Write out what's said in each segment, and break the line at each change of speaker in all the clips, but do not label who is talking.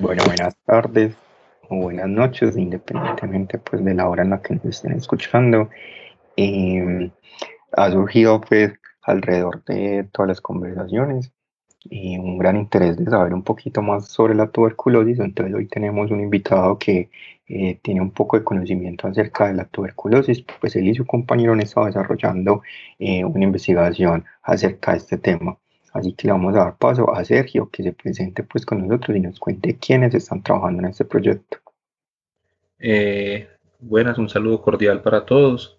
Bueno, buenas tardes o buenas noches, independientemente pues de la hora en la que nos estén escuchando. Em, ha surgido pues alrededor de todas las conversaciones y un gran interés de saber un poquito más sobre la tuberculosis. Entonces hoy tenemos un invitado que eh, tiene un poco de conocimiento acerca de la tuberculosis, pues él y su compañero han estado desarrollando eh, una investigación acerca de este tema. Así que le vamos a dar paso a Sergio, que se presente pues con nosotros y nos cuente quiénes están trabajando en este proyecto.
Eh, buenas, un saludo cordial para todos.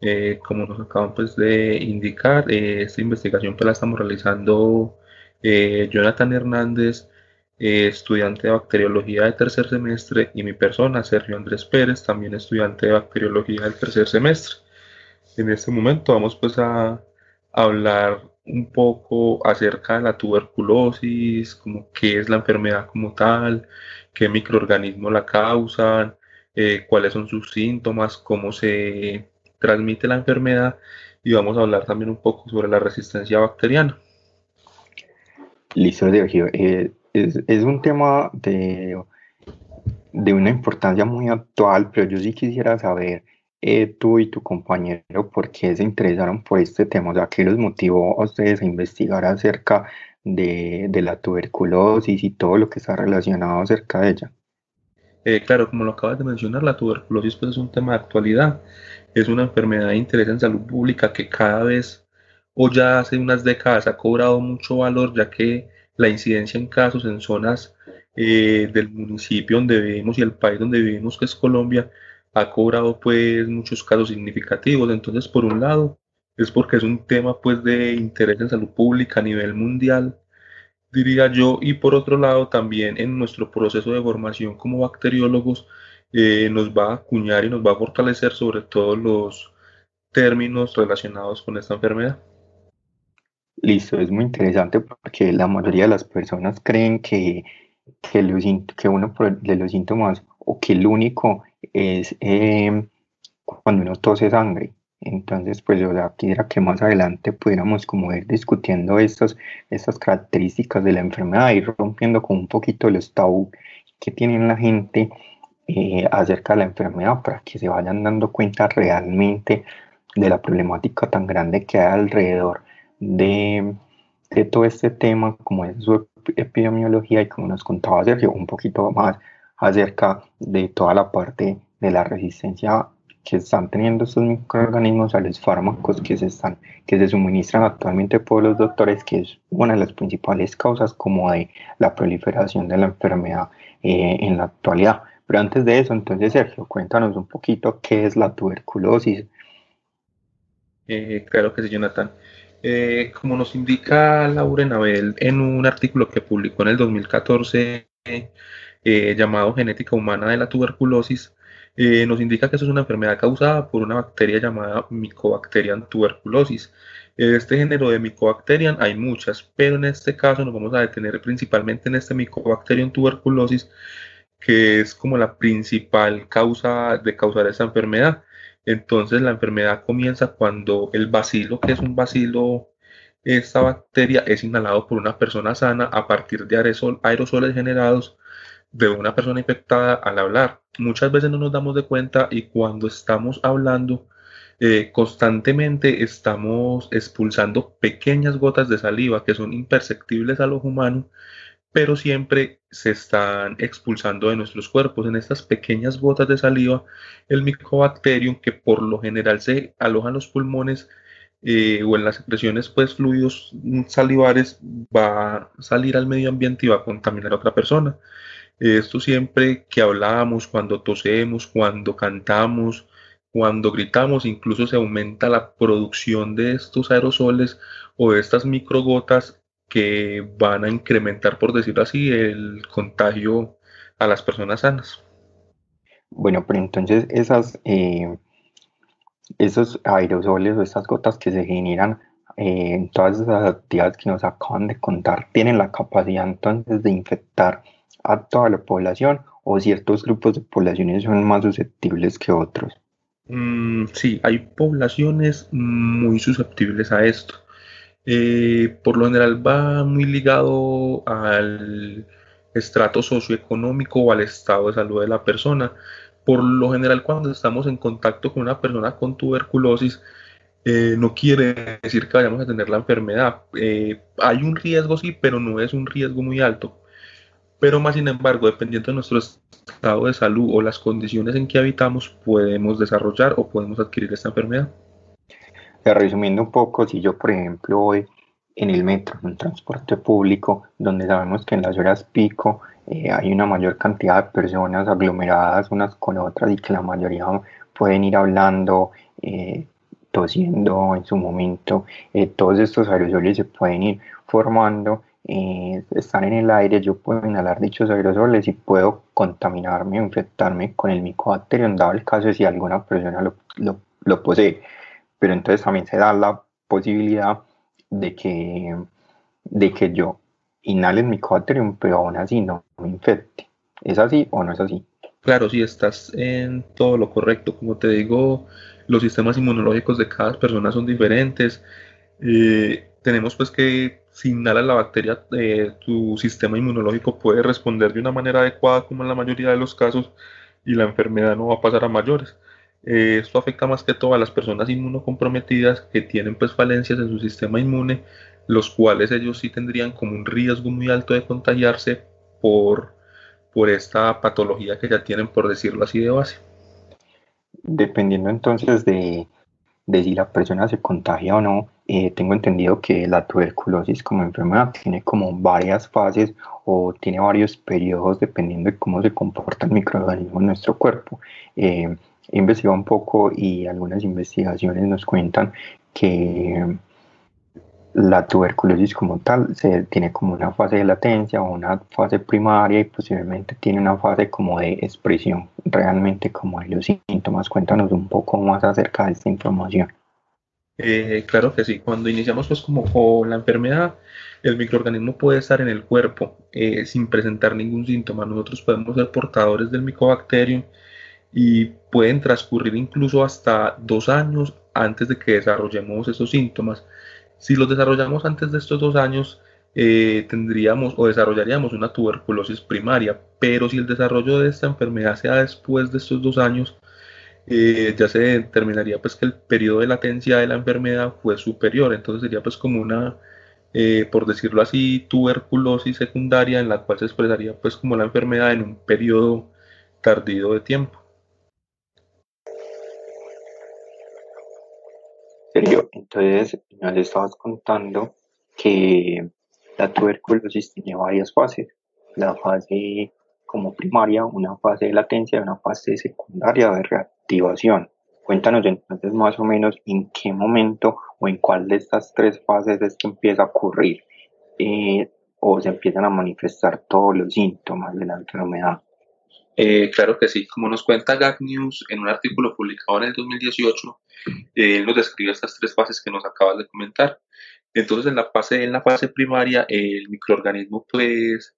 Eh, como nos acaban pues, de indicar, eh, esta investigación pues, la estamos realizando Jonathan Hernández, estudiante de bacteriología de tercer semestre, y mi persona, Sergio Andrés Pérez, también estudiante de bacteriología del tercer semestre. En este momento vamos pues a hablar un poco acerca de la tuberculosis, como qué es la enfermedad como tal, qué microorganismos la causan, eh, cuáles son sus síntomas, cómo se transmite la enfermedad y vamos a hablar también un poco sobre la resistencia bacteriana.
Listo. Eh, es, es, un tema de, de una importancia muy actual, pero yo sí quisiera saber eh, tú y tu compañero por qué se interesaron por este tema, o sea, qué los motivó a ustedes a investigar acerca de, de la tuberculosis y todo lo que está relacionado acerca de ella.
Eh, claro, como lo acabas de mencionar, la tuberculosis pues, es un tema de actualidad, es una enfermedad de interés en salud pública que cada vez o ya hace unas décadas ha cobrado mucho valor, ya que la incidencia en casos en zonas eh, del municipio donde vivimos y el país donde vivimos, que es Colombia, ha cobrado pues muchos casos significativos. Entonces, por un lado, es porque es un tema pues de interés en salud pública a nivel mundial, diría yo, y por otro lado también en nuestro proceso de formación como bacteriólogos eh, nos va a acuñar y nos va a fortalecer sobre todos los términos relacionados con esta enfermedad.
Listo, es muy interesante porque la mayoría de las personas creen que, que, los, que uno de los síntomas o que el único es em, cuando uno tose sangre. Entonces, pues yo quisiera que más adelante pudiéramos como ir discutiendo estas, estas características de la enfermedad, ir rompiendo con un poquito los tabú que tienen la gente eh, acerca de la enfermedad para que se vayan dando cuenta realmente de la problemática tan grande que hay alrededor de, de todo este tema, como es su epidemiología y como nos contaba Sergio, un poquito más acerca de toda la parte de la resistencia que están teniendo estos microorganismos a los fármacos que se están que se suministran actualmente por los doctores que es una de las principales causas como de la proliferación de la enfermedad eh, en la actualidad. Pero antes de eso entonces Sergio cuéntanos un poquito qué es la tuberculosis.
Eh, claro que sí Jonathan. Eh, como nos indica Laura Nabel en un artículo que publicó en el 2014 eh, llamado genética humana de la tuberculosis, eh, nos indica que eso es una enfermedad causada por una bacteria llamada Mycobacterium tuberculosis. Este género de Mycobacterium hay muchas, pero en este caso nos vamos a detener principalmente en este Mycobacterium tuberculosis, que es como la principal causa de causar esta enfermedad. Entonces la enfermedad comienza cuando el bacilo, que es un bacilo, esta bacteria es inhalado por una persona sana a partir de aerosoles generados de una persona infectada al hablar. Muchas veces no nos damos de cuenta y cuando estamos hablando eh, constantemente estamos expulsando pequeñas gotas de saliva que son imperceptibles a los humanos, pero siempre se están expulsando de nuestros cuerpos. En estas pequeñas gotas de saliva, el micobacterium que por lo general se aloja en los pulmones eh, o en las secreciones pues fluidos salivares va a salir al medio ambiente y va a contaminar a otra persona. Esto siempre que hablamos, cuando tosemos, cuando cantamos, cuando gritamos, incluso se aumenta la producción de estos aerosoles o de estas microgotas que van a incrementar, por decirlo así, el contagio a las personas sanas.
Bueno, pero entonces esas, eh, esos aerosoles o estas gotas que se generan eh, en todas esas actividades que nos acaban de contar, tienen la capacidad entonces de infectar a toda la población o ciertos grupos de poblaciones son más susceptibles que otros?
Mm, sí, hay poblaciones muy susceptibles a esto. Eh, por lo general va muy ligado al estrato socioeconómico o al estado de salud de la persona. Por lo general, cuando estamos en contacto con una persona con tuberculosis, eh, no quiere decir que vayamos a tener la enfermedad. Eh, hay un riesgo, sí, pero no es un riesgo muy alto. Pero más sin embargo, dependiendo de nuestro estado de salud o las condiciones en que habitamos, podemos desarrollar o podemos adquirir esta enfermedad.
Resumiendo un poco, si yo, por ejemplo, voy en el metro, en un transporte público, donde sabemos que en las horas pico eh, hay una mayor cantidad de personas aglomeradas unas con otras y que la mayoría pueden ir hablando, eh, tosiendo en su momento, eh, todos estos aerosoles se pueden ir formando, están en el aire, yo puedo inhalar dichos aerosoles y puedo contaminarme o infectarme con el micobacterium, dado el caso si alguna persona lo, lo, lo posee. Pero entonces también se da la posibilidad de que, de que yo inhale el micobacterium, pero aún así no me infecte. ¿Es así o no es así?
Claro, sí, estás en todo lo correcto. Como te digo, los sistemas inmunológicos de cada persona son diferentes. Eh, tenemos pues que si inhalas la bacteria, eh, tu sistema inmunológico puede responder de una manera adecuada como en la mayoría de los casos y la enfermedad no va a pasar a mayores. Eh, esto afecta más que todo a las personas inmunocomprometidas que tienen pues falencias en su sistema inmune, los cuales ellos sí tendrían como un riesgo muy alto de contagiarse por, por esta patología que ya tienen, por decirlo así de base.
Dependiendo entonces de, de si la persona se contagia o no, eh, tengo entendido que la tuberculosis como enfermedad tiene como varias fases o tiene varios periodos dependiendo de cómo se comporta el microorganismo en nuestro cuerpo. Eh, he investigado un poco y algunas investigaciones nos cuentan que la tuberculosis como tal se tiene como una fase de latencia o una fase primaria y posiblemente tiene una fase como de expresión realmente como de los síntomas. Cuéntanos un poco más acerca de esta información.
Eh, claro que sí, cuando iniciamos pues como la enfermedad, el microorganismo puede estar en el cuerpo eh, sin presentar ningún síntoma. Nosotros podemos ser portadores del micobacterium y pueden transcurrir incluso hasta dos años antes de que desarrollemos esos síntomas. Si los desarrollamos antes de estos dos años, eh, tendríamos o desarrollaríamos una tuberculosis primaria, pero si el desarrollo de esta enfermedad sea después de estos dos años, eh, ya se determinaría pues que el periodo de latencia de la enfermedad fue superior, entonces sería pues como una, eh, por decirlo así, tuberculosis secundaria en la cual se expresaría pues como la enfermedad en un periodo tardío de tiempo.
Sergio, entonces nos estabas contando que la tuberculosis tiene varias fases. La fase como primaria, una fase de latencia y una fase secundaria de reactivación. Cuéntanos entonces más o menos en qué momento o en cuál de estas tres fases esto empieza a ocurrir eh, o se empiezan a manifestar todos los síntomas de la enfermedad.
Eh, claro que sí, como nos cuenta Gag News en un artículo publicado en el 2018, eh, él nos describe estas tres fases que nos acabas de comentar. Entonces, en la fase, en la fase primaria, el microorganismo, pues,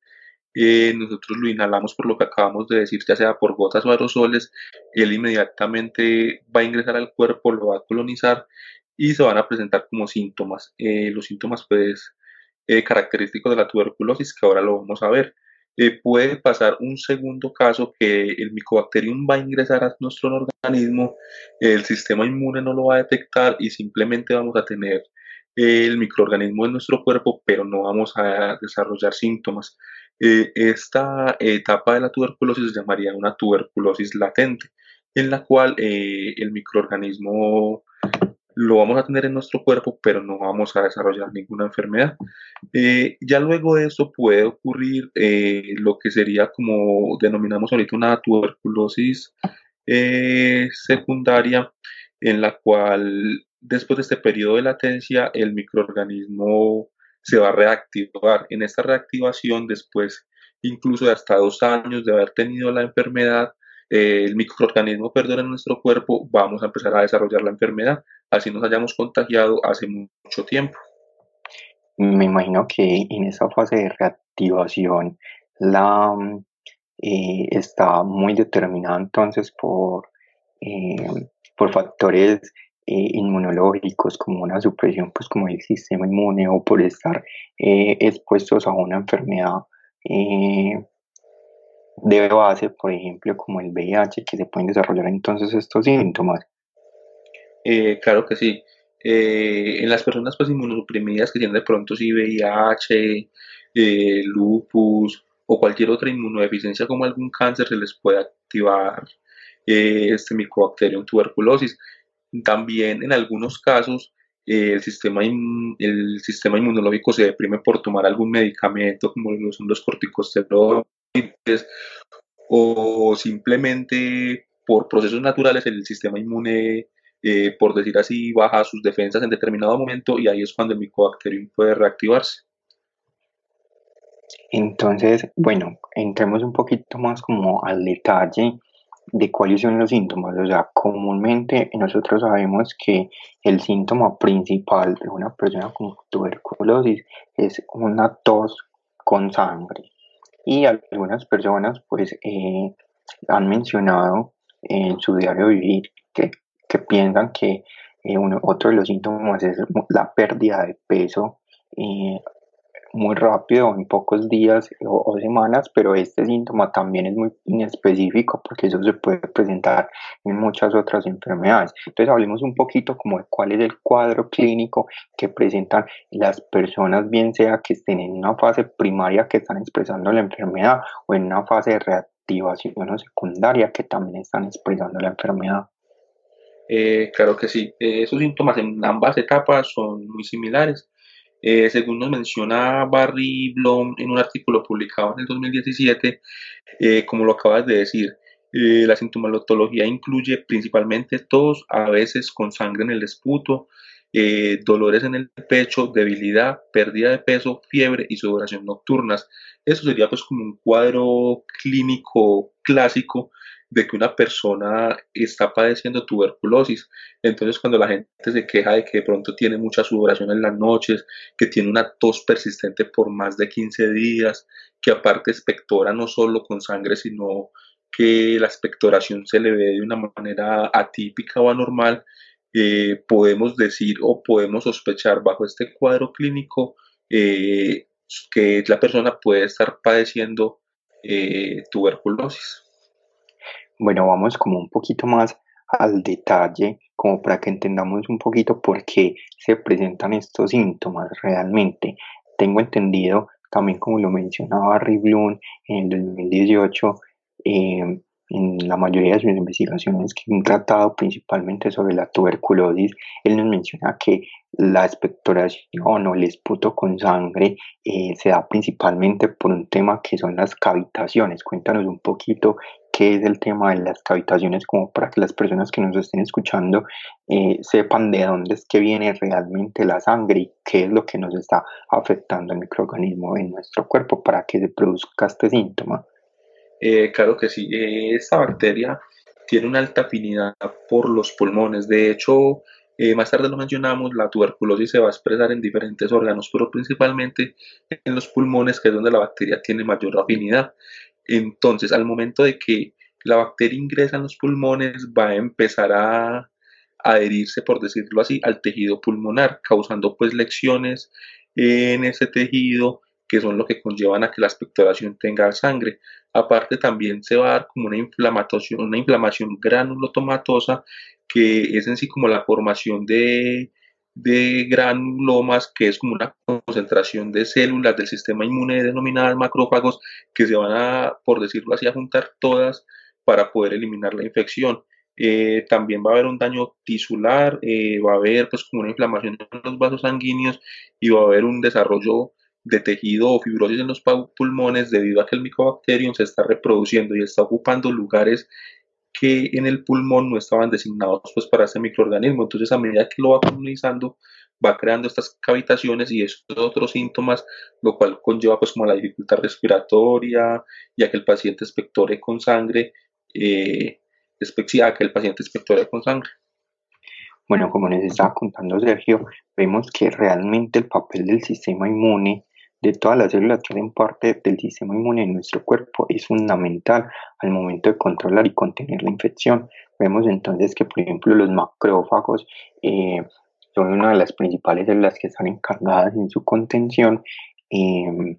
eh, nosotros lo inhalamos por lo que acabamos de decir, ya sea por gotas o aerosoles, él inmediatamente va a ingresar al cuerpo, lo va a colonizar y se van a presentar como síntomas. los síntomas, pues, característicos de la tuberculosis, que ahora lo vamos a ver. Eh, puede pasar un segundo caso que el micobacterium va a ingresar a nuestro organismo, el sistema inmune no lo va a detectar y simplemente vamos a tener el microorganismo en nuestro cuerpo, pero no vamos a desarrollar síntomas. Eh, esta etapa de la tuberculosis se llamaría una tuberculosis latente, en la cual eh, el microorganismo lo vamos a tener en nuestro cuerpo, pero no vamos a desarrollar ninguna enfermedad. Eh, ya luego de eso puede ocurrir eh, lo que sería como denominamos ahorita una tuberculosis eh, secundaria, en la cual después de este periodo de latencia el microorganismo se va a reactivar. En esta reactivación, después incluso de hasta dos años de haber tenido la enfermedad, el microorganismo perdona en nuestro cuerpo, vamos a empezar a desarrollar la enfermedad así nos hayamos contagiado hace mucho tiempo.
Me imagino que en esa fase de reactivación la eh, está muy determinada entonces por, eh, por factores eh, inmunológicos como una supresión pues como el sistema inmune o por estar expuestos a una enfermedad de base, por ejemplo, como el VIH, que se pueden desarrollar entonces estos síntomas?
Eh, claro que sí. Eh, en las personas pues inmunosuprimidas que tienen de pronto sí VIH, lupus o cualquier otra inmunodeficiencia como algún cáncer se les puede activar este micobacterium tuberculosis. También en algunos casos el, sistema el sistema inmunológico se deprime por tomar algún medicamento como son los corticosteroides o simplemente por procesos naturales el sistema inmune, eh, por decir así, baja sus defensas en determinado momento y ahí es cuando el micobacterium puede reactivarse.
Entonces, bueno, entremos un poquito más como al detalle de cuáles son los síntomas. O sea, comúnmente nosotros sabemos que el síntoma principal de una persona con tuberculosis es una tos con sangre. Y algunas personas pues eh, han mencionado en su diario vivir que, piensan que eh, otro de los síntomas es la pérdida de peso eh, muy rápido, en pocos días o, semanas, pero este síntoma también es muy inespecífico porque eso se puede presentar en muchas otras enfermedades. Entonces hablemos un poquito como de cuál es el cuadro clínico que presentan las personas, bien sea que estén en una fase primaria que están expresando la enfermedad o en una fase de reactivación o secundaria que también están expresando la enfermedad.
Eh, claro que sí, eh, esos síntomas en ambas etapas son muy similares. Eh, según nos menciona Barry Blom en un artículo publicado en el 2017, eh, como lo acabas de decir, eh, la sintomatología incluye principalmente tos, a veces con sangre en el esputo, dolores en el pecho, debilidad, pérdida de peso, fiebre y sudoración nocturnas. Eso sería pues como un cuadro clínico clásico de que una persona está padeciendo tuberculosis. Entonces, cuando la gente se queja de que de pronto tiene mucha sudoración en las noches, que tiene una tos persistente por más de 15 días, que aparte espectora no solo con sangre, sino que la expectoración se le ve de una manera atípica o anormal, eh, podemos decir o podemos sospechar bajo este cuadro clínico eh, que la persona puede estar padeciendo eh, tuberculosis.
Bueno, vamos como un poquito más al detalle, como para que entendamos un poquito por qué se presentan estos síntomas realmente. Tengo entendido, también como lo mencionaba Harry en el 2018, eh, en la mayoría de sus investigaciones que han tratado principalmente sobre la tuberculosis, él nos menciona que la expectoración o el esputo con sangre eh, se da principalmente por un tema que son las cavitaciones. Cuéntanos un poquito qué es el tema de las cavitaciones, como para que las personas que nos estén escuchando eh, sepan de dónde es que viene realmente la sangre y qué es lo que nos está afectando el microorganismo en nuestro cuerpo para que se produzca este síntoma.
Eh, claro que sí, eh, esta bacteria tiene una alta afinidad por los pulmones. De hecho, más tarde lo mencionamos, la tuberculosis se va a expresar en diferentes órganos, pero principalmente en los pulmones, que es donde la bacteria tiene mayor afinidad. Entonces, al momento de que la bacteria ingresa en los pulmones, va a empezar a adherirse, por decirlo así, al tejido pulmonar, causando pues lecciones en ese tejido que son lo que conllevan a que la expectoración tenga sangre. Aparte también se va a dar como una inflamación, una inflamación que es en sí como la formación de, de granulomas, que es como una concentración de células del sistema inmune denominadas macrófagos que se van a, por decirlo así, a juntar todas para poder eliminar la infección. Eh, también va a haber un daño tisular, eh, va a haber pues como una inflamación en los vasos sanguíneos y va a haber un desarrollo de tejido o fibrosis en los pulmones debido a que el micobacterium se está reproduciendo y está ocupando lugares que en el pulmón no estaban designados pues para ese microorganismo. Entonces a medida que lo va colonizando va creando estas cavitaciones y estos otros síntomas, lo cual conlleva pues como la dificultad respiratoria, ya que el paciente espectore con sangre, eh, que el paciente espectore con sangre.
Bueno, como les estaba contando Sergio, vemos que realmente el papel del sistema inmune de todas las células que hacen parte del sistema inmune en nuestro cuerpo es fundamental al momento de controlar y contener la infección. Vemos entonces que, por ejemplo, los macrófagos eh, son una de las principales células que están encargadas en su contención em,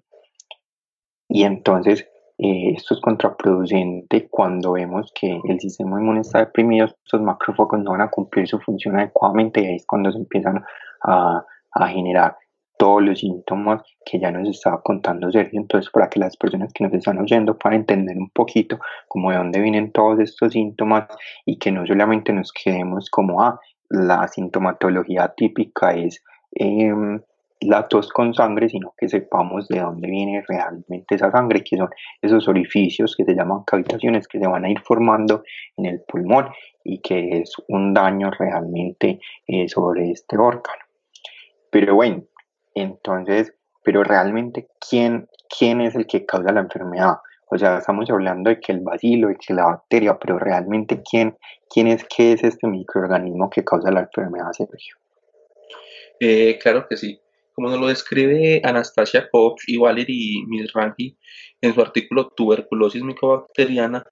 y entonces eh, esto es contraproducente cuando vemos que el sistema inmune está deprimido, estos macrófagos no van a cumplir su función adecuadamente y ahí es cuando se empiezan a, a generar todos los síntomas que ya nos estaba contando Sergio. Entonces, para que las personas que nos están oyendo puedan entender un poquito como de dónde vienen todos estos síntomas y que no solamente nos quedemos como, ah, la sintomatología típica es em, la tos con sangre, sino que sepamos de dónde viene realmente esa sangre, que son esos orificios que se llaman cavitaciones que se van a ir formando en el pulmón y que es un daño realmente eh, sobre este órgano. Pero bueno, entonces, pero realmente, ¿quién, ¿quién es el que causa la enfermedad? O sea, estamos hablando de que el bacilo, de que la bacteria, pero realmente, ¿quién, quién es, qué es este microorganismo que causa la enfermedad, Sergio?
Eh, claro que sí. Como nos lo describe Anastasia Koch y Valery Milrangi en su artículo Tuberculosis micobacteriana,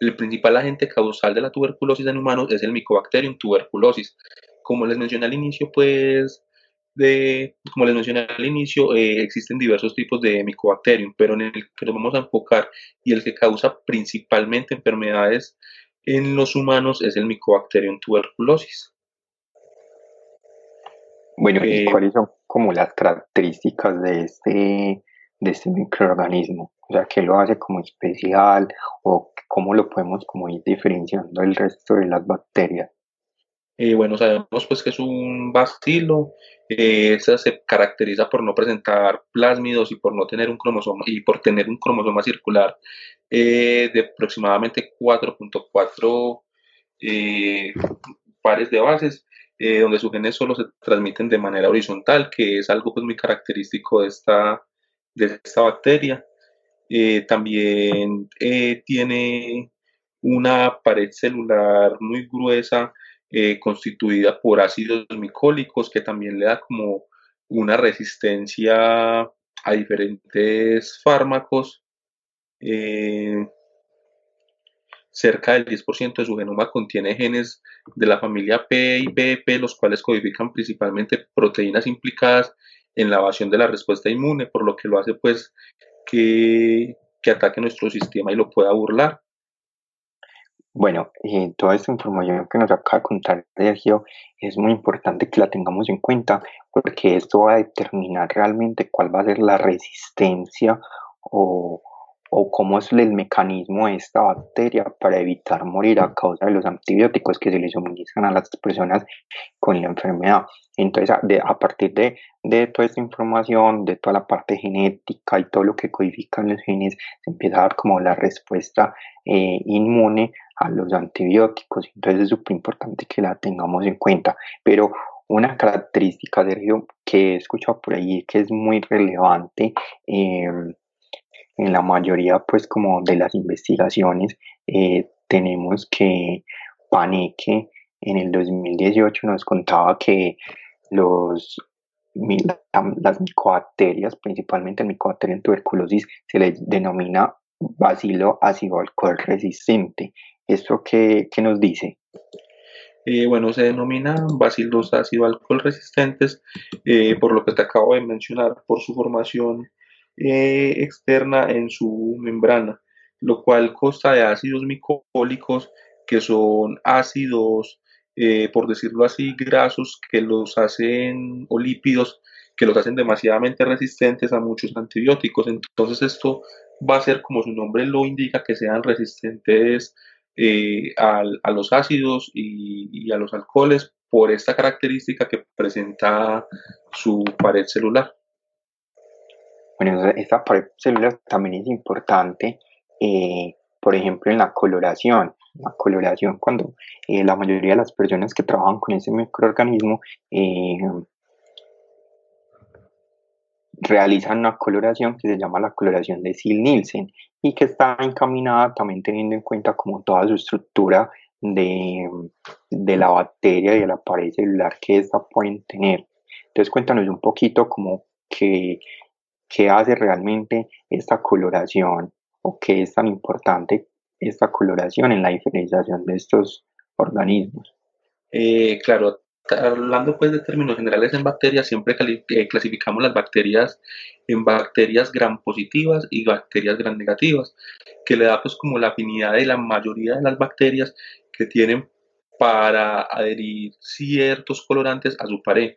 el principal agente causal de la tuberculosis en humanos es el Mycobacterium tuberculosis. Como les mencioné al inicio, pues de, como les mencioné al inicio, eh, existen diversos tipos de Mycobacterium, pero en el que nos vamos a enfocar y el que causa principalmente enfermedades en los humanos es el Mycobacterium tuberculosis.
Bueno, ¿y eh, cuáles son como las características de este, de este microorganismo? O sea, ¿qué lo hace como especial o cómo lo podemos como ir diferenciando del resto de las bacterias?
Eh, bueno, sabemos pues que es un bacilo, eh, se caracteriza por no presentar plásmidos y por no tener un cromosoma y por tener un cromosoma circular eh, de aproximadamente 4.4 pares de bases, donde sus genes solo se transmiten de manera horizontal, que es algo pues muy característico de esta, de esta bacteria. también tiene una pared celular muy gruesa eh, constituida por ácidos micólicos que también le da como una resistencia a diferentes fármacos. Eh, cerca del 10% de su genoma contiene genes de la familia P y BP, los cuales codifican principalmente proteínas implicadas en la evasión de la respuesta inmune, por lo que lo hace pues que, que ataque nuestro sistema y lo pueda burlar.
Bueno, eh, toda esta información que nos acaba de contar Sergio es muy importante que la tengamos en cuenta porque esto va a determinar realmente cuál va a ser la resistencia o, o cómo es el mecanismo de esta bacteria para evitar morir a causa de los antibióticos que se les suministran a las personas con la enfermedad. Entonces, a, partir de, de, toda esta información, de toda la parte genética y todo lo que codifican los genes, se empieza a dar como la respuesta eh, inmune a los antibióticos. Entonces es súper importante que la tengamos en cuenta. Pero una característica, Sergio, que he escuchado por ahí que es muy relevante em, en la mayoría, pues, como de las investigaciones, eh, tenemos que Paneque en el 2018 nos contaba que los las micobacterias, principalmente el micobacterium tuberculosis, se les denomina bacilo ácido alcohol resistente. ¿Esto qué, qué nos dice?
Eh, bueno, se denominan bacilos ácido alcohol resistentes, eh, por lo que te acabo de mencionar, por su formación eh, externa en su membrana, lo cual consta de ácidos micólicos, que son ácidos, por decirlo así, grasos, que los hacen, o lípidos, que los hacen demasiadamente resistentes a muchos antibióticos. Entonces esto va a ser, como su nombre lo indica, que sean resistentes eh, a, los ácidos y, a los alcoholes por esta característica que presenta su pared celular.
Bueno, esta pared celular también es importante, eh, por ejemplo, en la coloración. La coloración, cuando eh, la mayoría de las personas que trabajan con ese microorganismo realizan una coloración que se llama la coloración de Sil-Nielsen y que está encaminada también teniendo en cuenta como toda su estructura de, la bacteria y de la pared celular que ésta pueden tener. Entonces cuéntanos un poquito como qué hace realmente esta coloración o qué es tan importante esta coloración en la diferenciación de estos organismos.
Eh, claro, hablando pues de términos generales en bacterias, siempre eh, clasificamos las bacterias en bacterias gram positivas y bacterias gram negativas, que le da pues como la afinidad de la mayoría de las bacterias que tienen para adherir ciertos colorantes a su pared,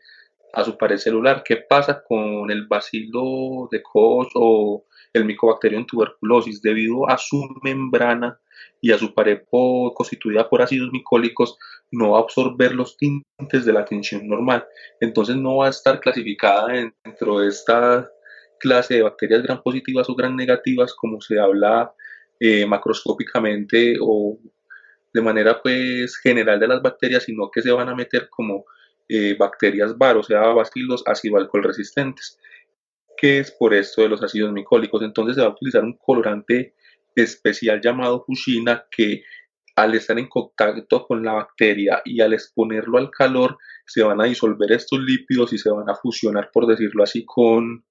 a su pared celular. ¿Qué pasa con el bacilo de Koch o el Mycobacterium tuberculosis? Debido a su membrana y a su pared constituida por ácidos micólicos, no va a absorber los tintes de la tensión normal. Entonces no va a estar clasificada dentro de esta clase de bacterias gran positivas o gran negativas como se habla eh, macroscópicamente o de manera pues general de las bacterias, sino que se van a meter como eh, bacterias VAR, o sea, bacilos ácido alcohol resistentes, que es por esto de los ácidos micólicos. Entonces se va a utilizar un colorante especial llamado fuchina que al estar en contacto con la bacteria y al exponerlo al calor, se van a disolver estos lípidos y se van a fusionar, por decirlo así, con,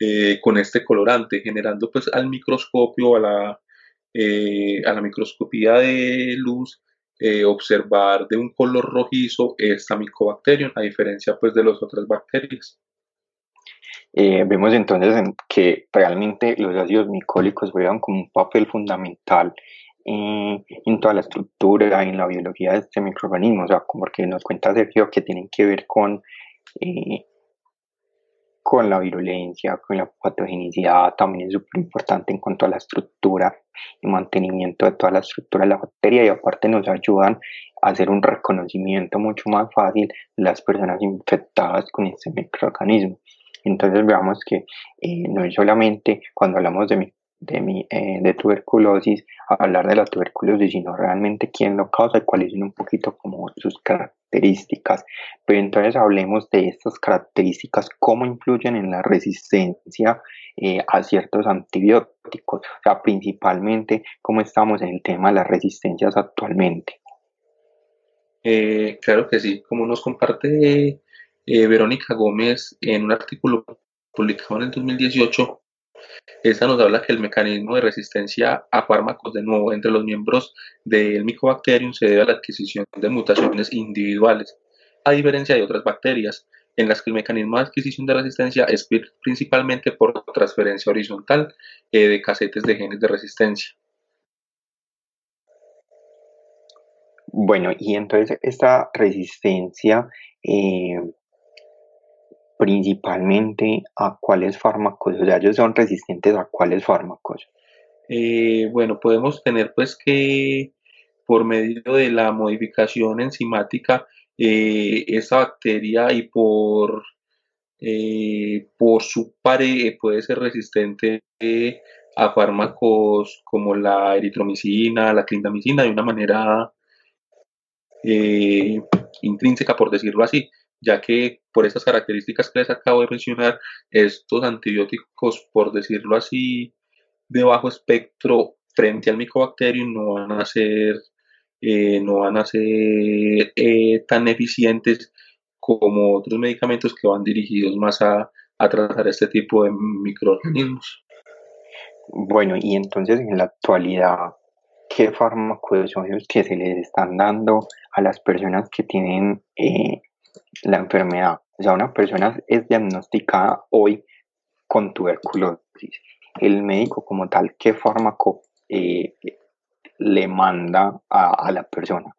eh, con este colorante, generando pues al microscopio, a la, eh, a la microscopía de luz, eh, observar de un color rojizo esta micobacterium, a diferencia pues de las otras bacterias.
vemos entonces que realmente los ácidos micólicos juegan como un papel fundamental en toda la estructura en la biología de este microorganismo, o sea, como que nos cuenta Sergio que tienen que ver con, eh, con la virulencia, con la patogenicidad, también es súper importante en cuanto a la estructura y mantenimiento de toda la estructura de la bacteria y aparte nos ayudan a hacer un reconocimiento mucho más fácil de las personas infectadas con este microorganismo. Entonces veamos que eh, no es solamente cuando hablamos de de, mi, eh, de tuberculosis, hablar de la tuberculosis, sino realmente quién lo causa y cuáles son un poquito como sus características. Pero entonces hablemos de estas características, cómo influyen en la resistencia eh, a ciertos antibióticos, o sea, principalmente cómo estamos en el tema de las resistencias actualmente.
Eh, claro que sí, como nos comparte Verónica Gómez en un artículo publicado en el 2018, esta nos habla que el mecanismo de resistencia a fármacos, de nuevo, entre los miembros del Mycobacterium se debe a la adquisición de mutaciones individuales, a diferencia de otras bacterias, en las que el mecanismo de adquisición de resistencia es principalmente por transferencia horizontal eh, de casetes de genes de resistencia.
Bueno, y entonces esta resistencia eh, principalmente a cuáles fármacos, o sea, ellos son resistentes a cuáles fármacos.
Eh, bueno, podemos tener pues que por medio de la modificación enzimática, eh, esta bacteria y por, eh, por su pared puede ser resistente a fármacos como la eritromicina, la clindamicina, de una manera intrínseca, por decirlo así ya que por estas características que les acabo de mencionar, estos antibióticos, por decirlo así, de bajo espectro frente al micobacterium no van a ser, eh, no van a ser eh, tan eficientes como otros medicamentos que van dirigidos más a, a tratar este tipo de microorganismos.
Bueno, y entonces en la actualidad, ¿qué fármacos son los que se les están dando a las personas que tienen eh, la enfermedad. O sea, una persona es diagnosticada hoy con tuberculosis. El médico como tal, ¿qué fármaco eh, le manda a, la persona?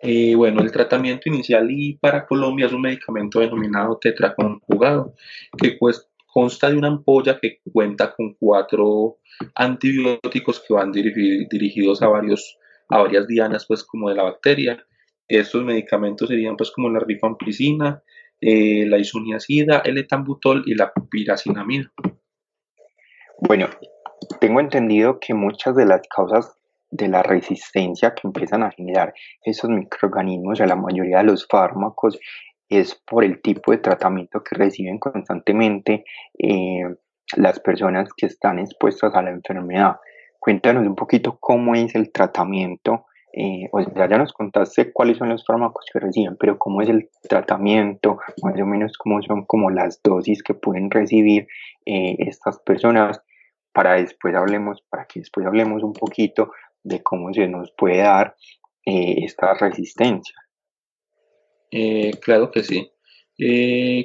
Eh, bueno, el tratamiento inicial y para Colombia es un medicamento denominado tetraconjugado, que pues consta de una ampolla que cuenta con cuatro antibióticos que van dirigidos a, varios, a varias dianas pues como de la bacteria estos medicamentos serían pues como la rifampicina, eh, la isoniazida, el etambutol y la piracinamida.
Bueno, tengo entendido que muchas de las causas de la resistencia que empiezan a generar esos microorganismos a la mayoría de los fármacos es por el tipo de tratamiento que reciben constantemente eh, las personas que están expuestas a la enfermedad. Cuéntanos un poquito cómo es el tratamiento eh, o sea, ya nos contaste cuáles son los fármacos que reciben, pero cómo es el tratamiento, más o menos cómo son como las dosis que pueden recibir eh, estas personas, para después hablemos, para que después hablemos un poquito de cómo se nos puede dar eh, esta resistencia.
Eh, claro que sí.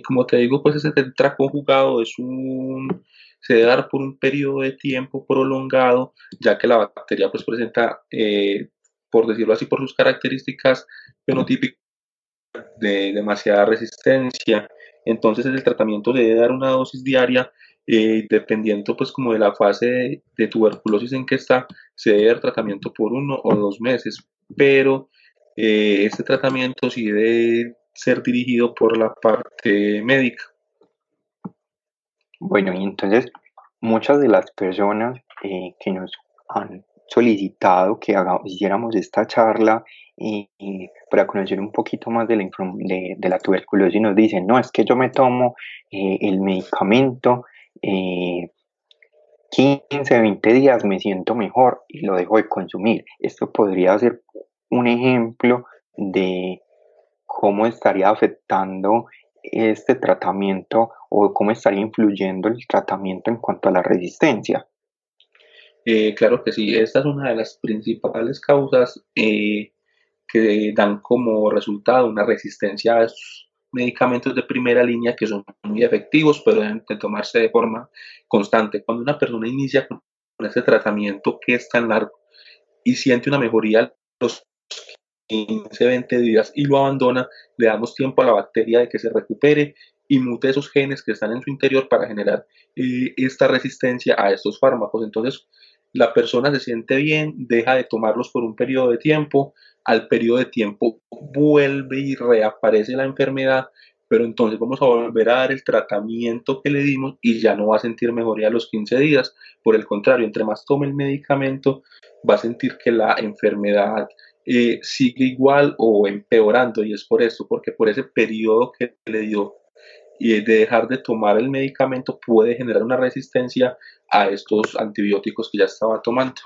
Como te digo, pues ese conjugado es un, se debe dar por un periodo de tiempo prolongado, ya que la bacteria pues presenta, por decirlo así, por sus características fenotípicas de demasiada resistencia. Entonces el tratamiento debe dar una dosis diaria, dependiendo pues como de la fase de, tuberculosis en que está, se debe dar tratamiento por uno o dos meses, pero este tratamiento sí debe ser dirigido por la parte médica.
Bueno, y entonces muchas de las personas eh, que nos han solicitado que hagamos, hiciéramos esta charla y, para conocer un poquito más de la, de, la tuberculosis nos dicen, no, es que yo me tomo eh, el medicamento, 15, eh, 20 días me siento mejor y lo dejo de consumir. Esto podría ser un ejemplo de cómo estaría afectando este tratamiento o cómo estaría influyendo el tratamiento en cuanto a la resistencia.
Eh, claro que sí, esta es una de las principales causas eh, que dan como resultado una resistencia a estos medicamentos de primera línea que son muy efectivos, pero deben tomarse de forma constante. Cuando una persona inicia con este tratamiento que es tan largo y siente una mejoría los 15, 20 días y lo abandona, le damos tiempo a la bacteria de que se recupere y mute esos genes que están en su interior para generar eh, esta resistencia a estos fármacos. Entonces, la persona se siente bien, deja de tomarlos por un periodo de tiempo, al periodo de tiempo vuelve y reaparece la enfermedad, pero entonces vamos a volver a dar el tratamiento que le dimos y ya no va a sentir mejoría los 15 días. Por el contrario, entre más tome el medicamento, va a sentir que la enfermedad eh, sigue igual o empeorando y es por eso, porque por ese periodo que le dio y de dejar de tomar el medicamento puede generar una resistencia a estos antibióticos que ya estaba tomando.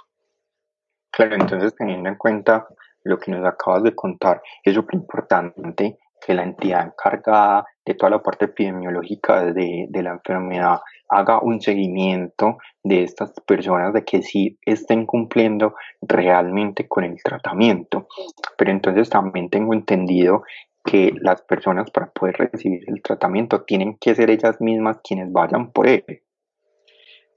Claro, entonces teniendo en cuenta lo que nos acabas de contar, es súper importante que la entidad encargada de toda la parte epidemiológica de, de, la enfermedad haga un seguimiento de estas personas de que sí estén cumpliendo realmente con el tratamiento. Pero entonces también tengo entendido que las personas para poder recibir el tratamiento tienen que ser ellas mismas quienes vayan por él.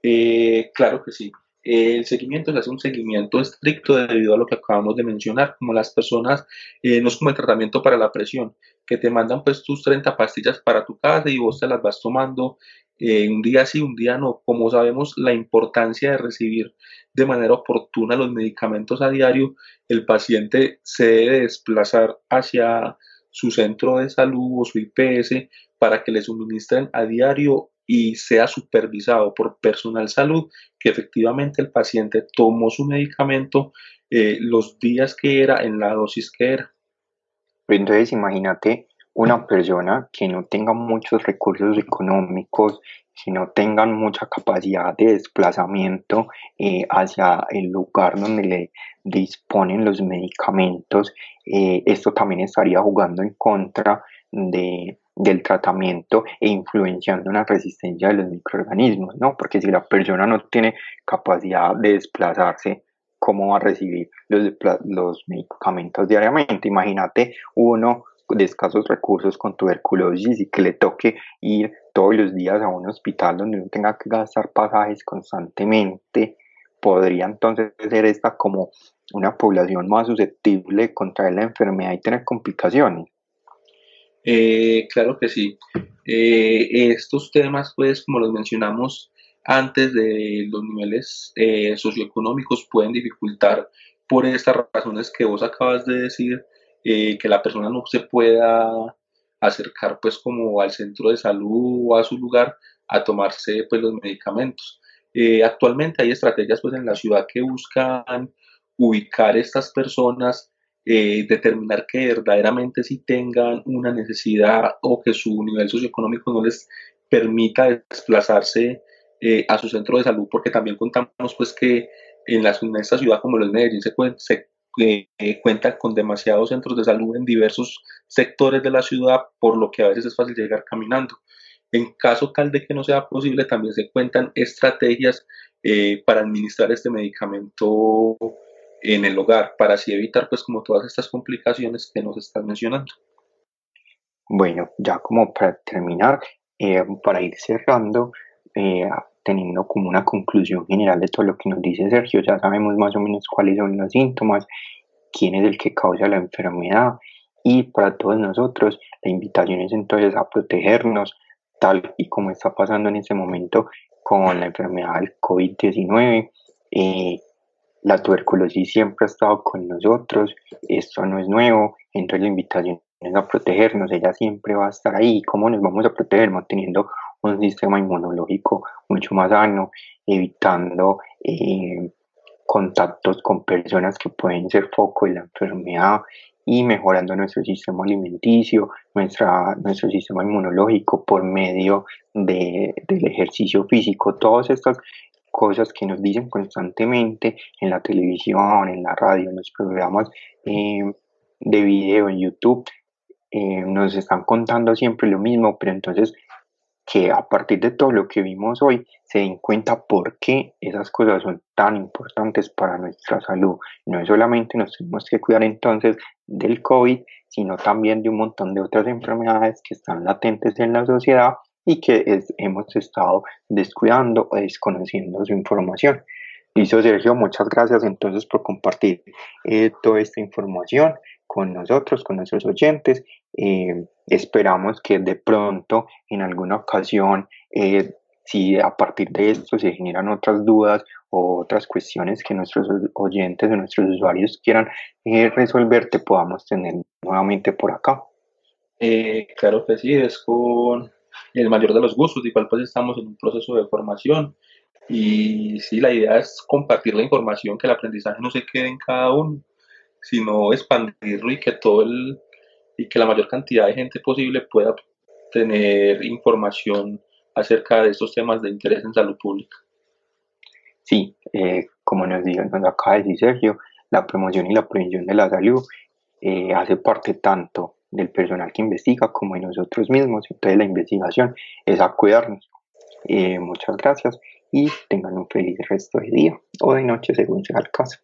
Eh, claro que sí el seguimiento se hace un seguimiento estricto debido a lo que acabamos de mencionar, como las personas, eh, no es como el tratamiento para la presión, que te mandan pues tus 30 pastillas para tu casa y vos te las vas tomando eh, un día sí, un día no. Como sabemos la importancia de recibir de manera oportuna los medicamentos a diario, el paciente se debe desplazar hacia su centro de salud o su IPS para que le suministren a diario y sea supervisado por personal salud que efectivamente el paciente tomó su medicamento eh, los días que era en la dosis que era.
Entonces imagínate una persona que no tenga muchos recursos económicos, que no tengan mucha capacidad de desplazamiento eh, hacia el lugar donde le disponen los medicamentos, eh, esto también estaría jugando en contra de, del tratamiento e influenciando una resistencia de los microorganismos, ¿no? Porque si la persona no tiene capacidad de desplazarse, ¿cómo va a recibir los, los medicamentos diariamente? Imagínate uno de escasos recursos con tuberculosis y que le toque ir todos los días a un hospital donde uno tenga que gastar pasajes constantemente, podría entonces ser esta como una población más susceptible de contraer la enfermedad y tener complicaciones.
Eh, claro que sí. Eh, estos temas, pues, como los mencionamos antes de los niveles eh, socioeconómicos, pueden dificultar por estas razones que vos acabas de decir, que la persona no se pueda acercar, pues, como al centro de salud o a su lugar a tomarse, pues, los medicamentos. actualmente hay estrategias, pues, en la ciudad que buscan ubicar estas personas eh, determinar que verdaderamente si tengan una necesidad o que su nivel socioeconómico no les permita desplazarse eh, a su centro de salud, porque también contamos pues que en, la, en esta ciudad como los Medellín se, se eh, cuentan con demasiados centros de salud en diversos sectores de la ciudad, por lo que a veces es fácil llegar caminando. En caso tal de que no sea posible, también se cuentan estrategias para administrar este medicamento en el hogar para así evitar pues como todas estas complicaciones que nos están mencionando.
Bueno, ya como para terminar, eh, para ir cerrando, eh, teniendo como una conclusión general de todo lo que nos dice Sergio, ya sabemos más o menos cuáles son los síntomas, quién es el que causa la enfermedad y para todos nosotros la invitación es entonces a protegernos tal y como está pasando en este momento con la enfermedad del COVID-19. Eh, la tuberculosis siempre ha estado con nosotros, esto no es nuevo, entonces la invitación es a protegernos, ella siempre va a estar ahí. ¿Cómo nos vamos a proteger? Manteniendo un sistema inmunológico mucho más sano, evitando eh, contactos con personas que pueden ser foco de la enfermedad y mejorando nuestro sistema alimenticio, nuestra, nuestro sistema inmunológico por medio de, del ejercicio físico. Todas estas cosas que nos dicen constantemente en la televisión, en la radio, en los programas eh, de video, en YouTube, eh, nos están contando siempre lo mismo, pero entonces que a partir de todo lo que vimos hoy se den cuenta por qué esas cosas son tan importantes para nuestra salud. No es solamente nos tenemos que cuidar entonces del COVID, sino también de un montón de otras enfermedades que están latentes en la sociedad y que hemos estado descuidando o desconociendo su información. Listo, Sergio, muchas gracias entonces por compartir eh, toda esta información con nosotros, con nuestros oyentes. Eh, esperamos que de pronto, en alguna ocasión, eh, si a partir de esto se generan otras dudas o otras cuestiones que nuestros oyentes o nuestros usuarios quieran eh, resolver, te podamos tener nuevamente por acá.
claro que sí, es con el mayor de los gustos, igual pues estamos en un proceso de formación y sí, la idea es compartir la información, que el aprendizaje no se quede en cada uno sino expandirlo y que todo el y que la mayor cantidad de gente posible pueda tener información acerca de estos temas de interés en salud pública.
Sí, eh, como nos, dijo, nos acaba de decir Sergio, la promoción y la prevención de la salud eh, hace parte tanto del personal que investiga como de nosotros mismos. Entonces la investigación es a. Eh, muchas gracias y tengan un feliz resto de día o de noche según sea el caso.